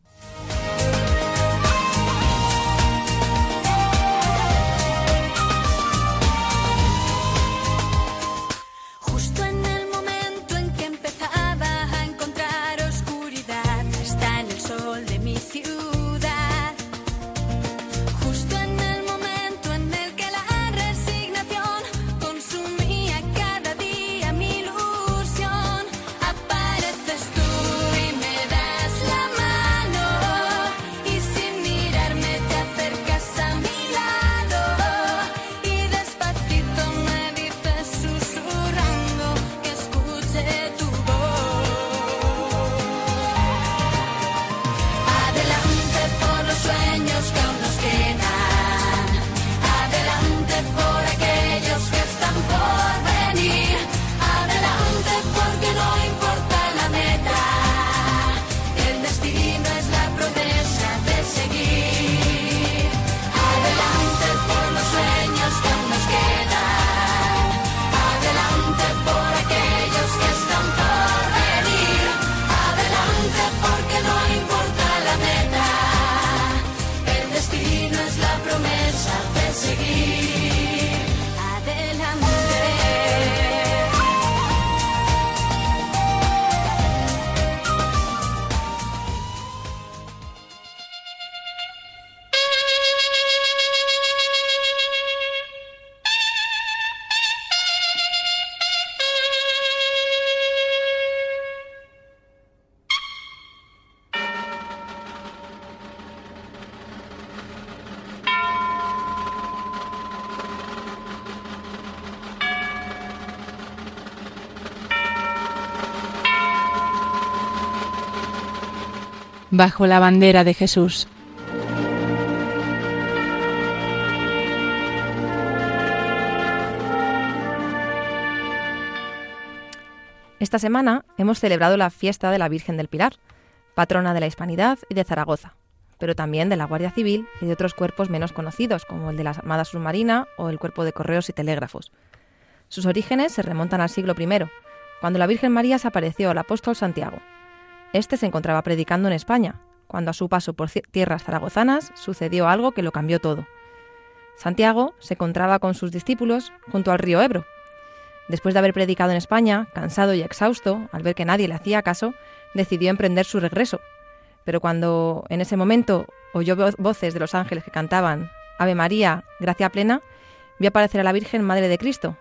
Bajo la bandera de Jesús. Esta semana hemos celebrado la fiesta de la Virgen del Pilar, patrona de la Hispanidad y de Zaragoza, pero también de la Guardia Civil y de otros cuerpos menos conocidos, como el de la Armada Submarina o el Cuerpo de Correos y Telégrafos. Sus orígenes se remontan al siglo I, cuando la Virgen María se apareció al apóstol Santiago, este se encontraba predicando en España, cuando a su paso por tierras zaragozanas sucedió algo que lo cambió todo. Santiago se encontraba con sus discípulos junto al río Ebro. Después de haber predicado en España, cansado y exhausto, al ver que nadie le hacía caso, decidió emprender su regreso. Pero cuando en ese momento oyó voces de los ángeles que cantaban Ave María, gracia plena, vio aparecer a la Virgen Madre de Cristo,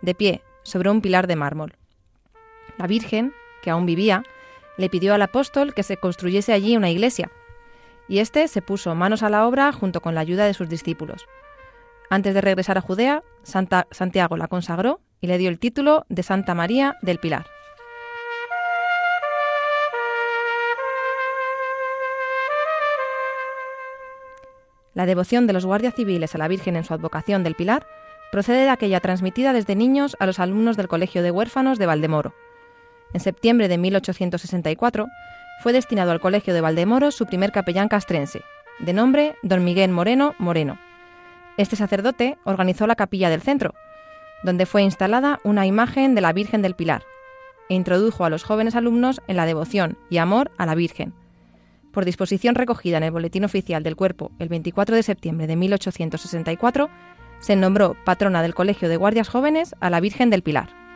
de pie, sobre un pilar de mármol. La Virgen, que aún vivía, le pidió al apóstol que se construyese allí una iglesia, y éste se puso manos a la obra junto con la ayuda de sus discípulos. Antes de regresar a Judea, Santa, Santiago la consagró y le dio el título de Santa María del Pilar. La devoción de los guardias civiles a la Virgen en su advocación del Pilar procede de aquella transmitida desde niños a los alumnos del Colegio de Huérfanos de Valdemoro. En septiembre de 1864 fue destinado al Colegio de Valdemoro su primer capellán castrense, de nombre don Miguel Moreno Moreno. Este sacerdote organizó la capilla del centro, donde fue instalada una imagen de la Virgen del Pilar, e introdujo a los jóvenes alumnos en la devoción y amor a la Virgen. Por disposición recogida en el Boletín Oficial del Cuerpo el 24 de septiembre de 1864, se nombró patrona del Colegio de Guardias Jóvenes a la Virgen del Pilar.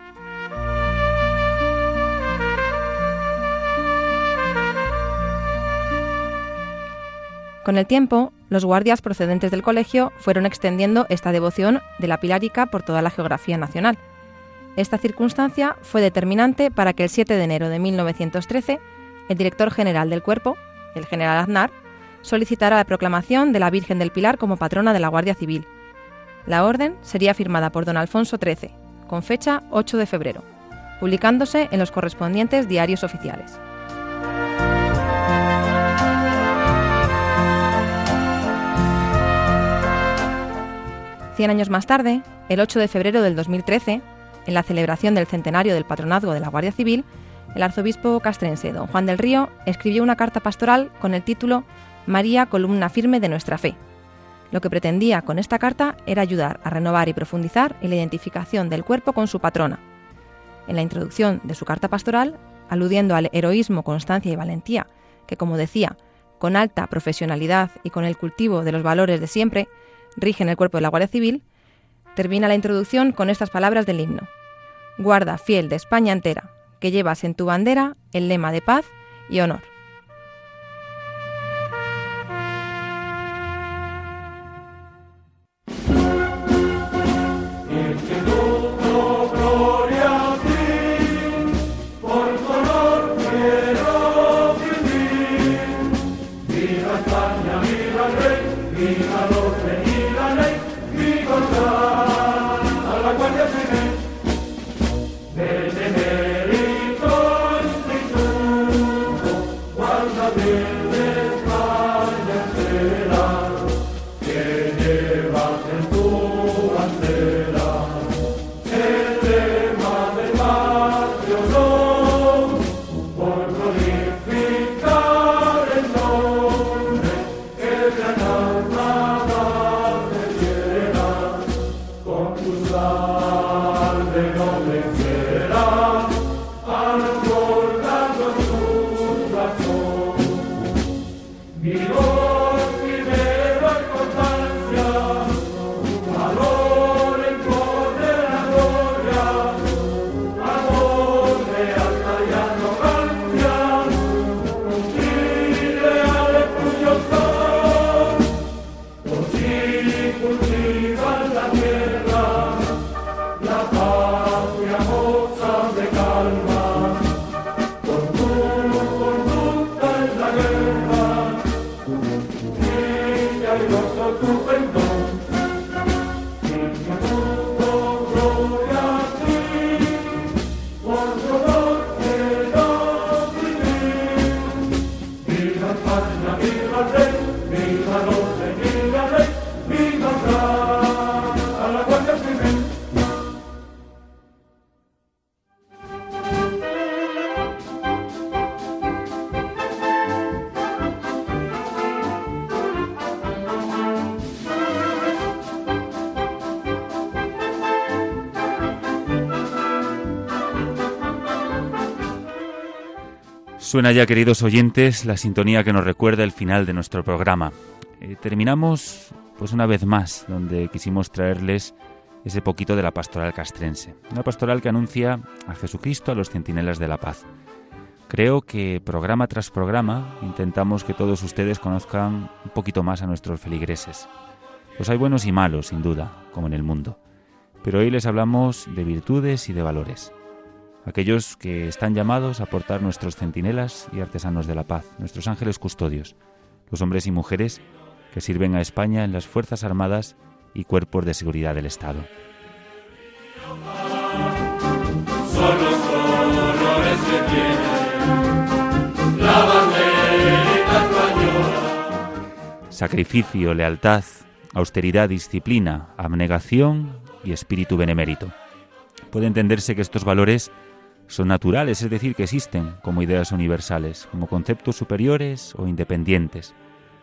Con el tiempo, los guardias procedentes del colegio fueron extendiendo esta devoción de la pilárica por toda la geografía nacional. Esta circunstancia fue determinante para que el 7 de enero de 1913 el director general del cuerpo, el general Aznar, solicitara la proclamación de la Virgen del Pilar como patrona de la Guardia Civil. La orden sería firmada por don Alfonso XIII, con fecha 8 de febrero, publicándose en los correspondientes diarios oficiales. Cien años más tarde, el 8 de febrero del 2013, en la celebración del centenario del patronazgo de la Guardia Civil, el arzobispo castrense don Juan del Río escribió una carta pastoral con el título María, columna firme de nuestra fe. Lo que pretendía con esta carta era ayudar a renovar y profundizar en la identificación del cuerpo con su patrona. En la introducción de su carta pastoral, aludiendo al heroísmo, constancia y valentía, que como decía, con alta profesionalidad y con el cultivo de los valores de siempre, rigen el cuerpo de la Guardia Civil, termina la introducción con estas palabras del himno. Guarda fiel de España entera, que llevas en tu bandera el lema de paz y honor. Suena ya, queridos oyentes, la sintonía que nos recuerda el final de nuestro programa. Eh, terminamos, pues una vez más, donde quisimos traerles ese poquito de la pastoral castrense. Una pastoral que anuncia a Jesucristo a los centinelas de la paz. Creo que programa tras programa intentamos que todos ustedes conozcan un poquito más a nuestros feligreses. Los hay buenos y malos, sin duda, como en el mundo. Pero hoy les hablamos de virtudes y de valores. Aquellos que están llamados a portar nuestros centinelas y artesanos de la paz, nuestros ángeles custodios, los hombres y mujeres que sirven a España en las Fuerzas Armadas y cuerpos de seguridad del Estado. Sacrificio, lealtad, austeridad, disciplina, abnegación y espíritu benemérito. Puede entenderse que estos valores son naturales, es decir, que existen como ideas universales, como conceptos superiores o independientes,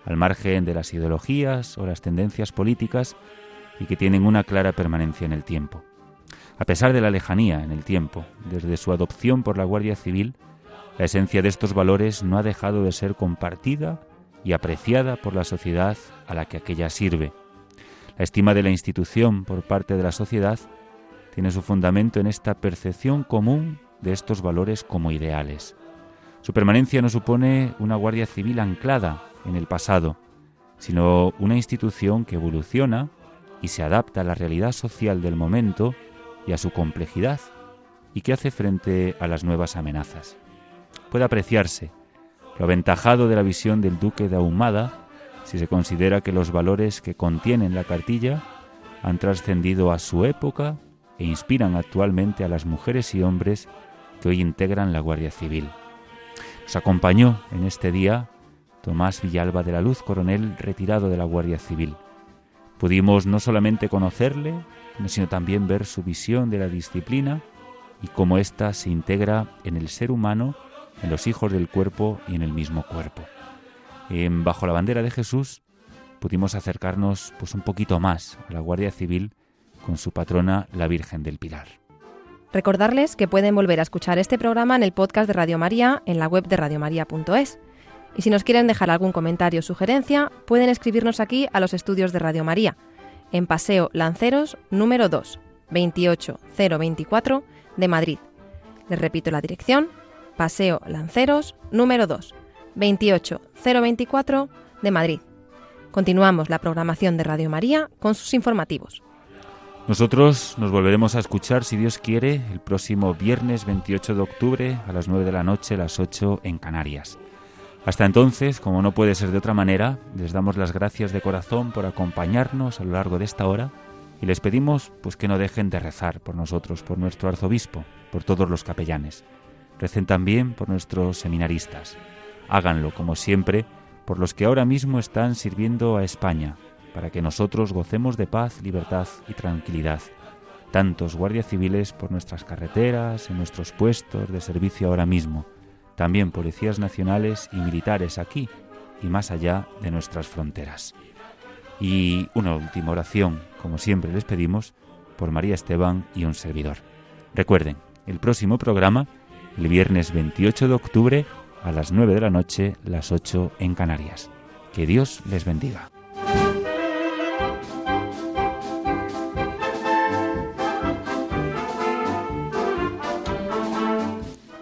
al margen de las ideologías o las tendencias políticas y que tienen una clara permanencia en el tiempo. A pesar de la lejanía en el tiempo, desde su adopción por la Guardia Civil, la esencia de estos valores no ha dejado de ser compartida y apreciada por la sociedad a la que aquella sirve. La estima de la institución por parte de la sociedad tiene su fundamento en esta percepción común de estos valores como ideales. Su permanencia no supone una Guardia Civil anclada en el pasado, sino una institución que evoluciona y se adapta a la realidad social del momento y a su complejidad y que hace frente a las nuevas amenazas. Puede apreciarse lo aventajado de la visión del duque de Ahumada si se considera que los valores que contienen la cartilla han trascendido a su época e inspiran actualmente a las mujeres y hombres que hoy integran la Guardia Civil. Nos acompañó en este día Tomás Villalba de la Luz, coronel retirado de la Guardia Civil. Pudimos no solamente conocerle, sino también ver su visión de la disciplina y cómo ésta se integra en el ser humano, en los hijos del cuerpo y en el mismo cuerpo. En Bajo la bandera de Jesús pudimos acercarnos pues un poquito más a la Guardia Civil con su patrona la Virgen del Pilar. Recordarles que pueden volver a escuchar este programa en el podcast de Radio María en la web de radiomaria.es. Y si nos quieren dejar algún comentario o sugerencia, pueden escribirnos aquí a los estudios de Radio María en Paseo Lanceros número 2, 28024 de Madrid. Les repito la dirección, Paseo Lanceros número 2, 28024 de Madrid. Continuamos la programación de Radio María con sus informativos. Nosotros nos volveremos a escuchar, si Dios quiere, el próximo viernes 28 de octubre a las 9 de la noche, las 8 en Canarias. Hasta entonces, como no puede ser de otra manera, les damos las gracias de corazón por acompañarnos a lo largo de esta hora y les pedimos pues que no dejen de rezar por nosotros, por nuestro arzobispo, por todos los capellanes. Recen también por nuestros seminaristas. Háganlo, como siempre, por los que ahora mismo están sirviendo a España, para que nosotros gocemos de paz, libertad y tranquilidad. Tantos guardias civiles por nuestras carreteras, en nuestros puestos de servicio ahora mismo también policías nacionales y militares aquí y más allá de nuestras fronteras. Y una última oración, como siempre les pedimos, por María Esteban y un servidor. Recuerden, el próximo programa, el viernes 28 de octubre, a las 9 de la noche, las 8 en Canarias. Que Dios les bendiga.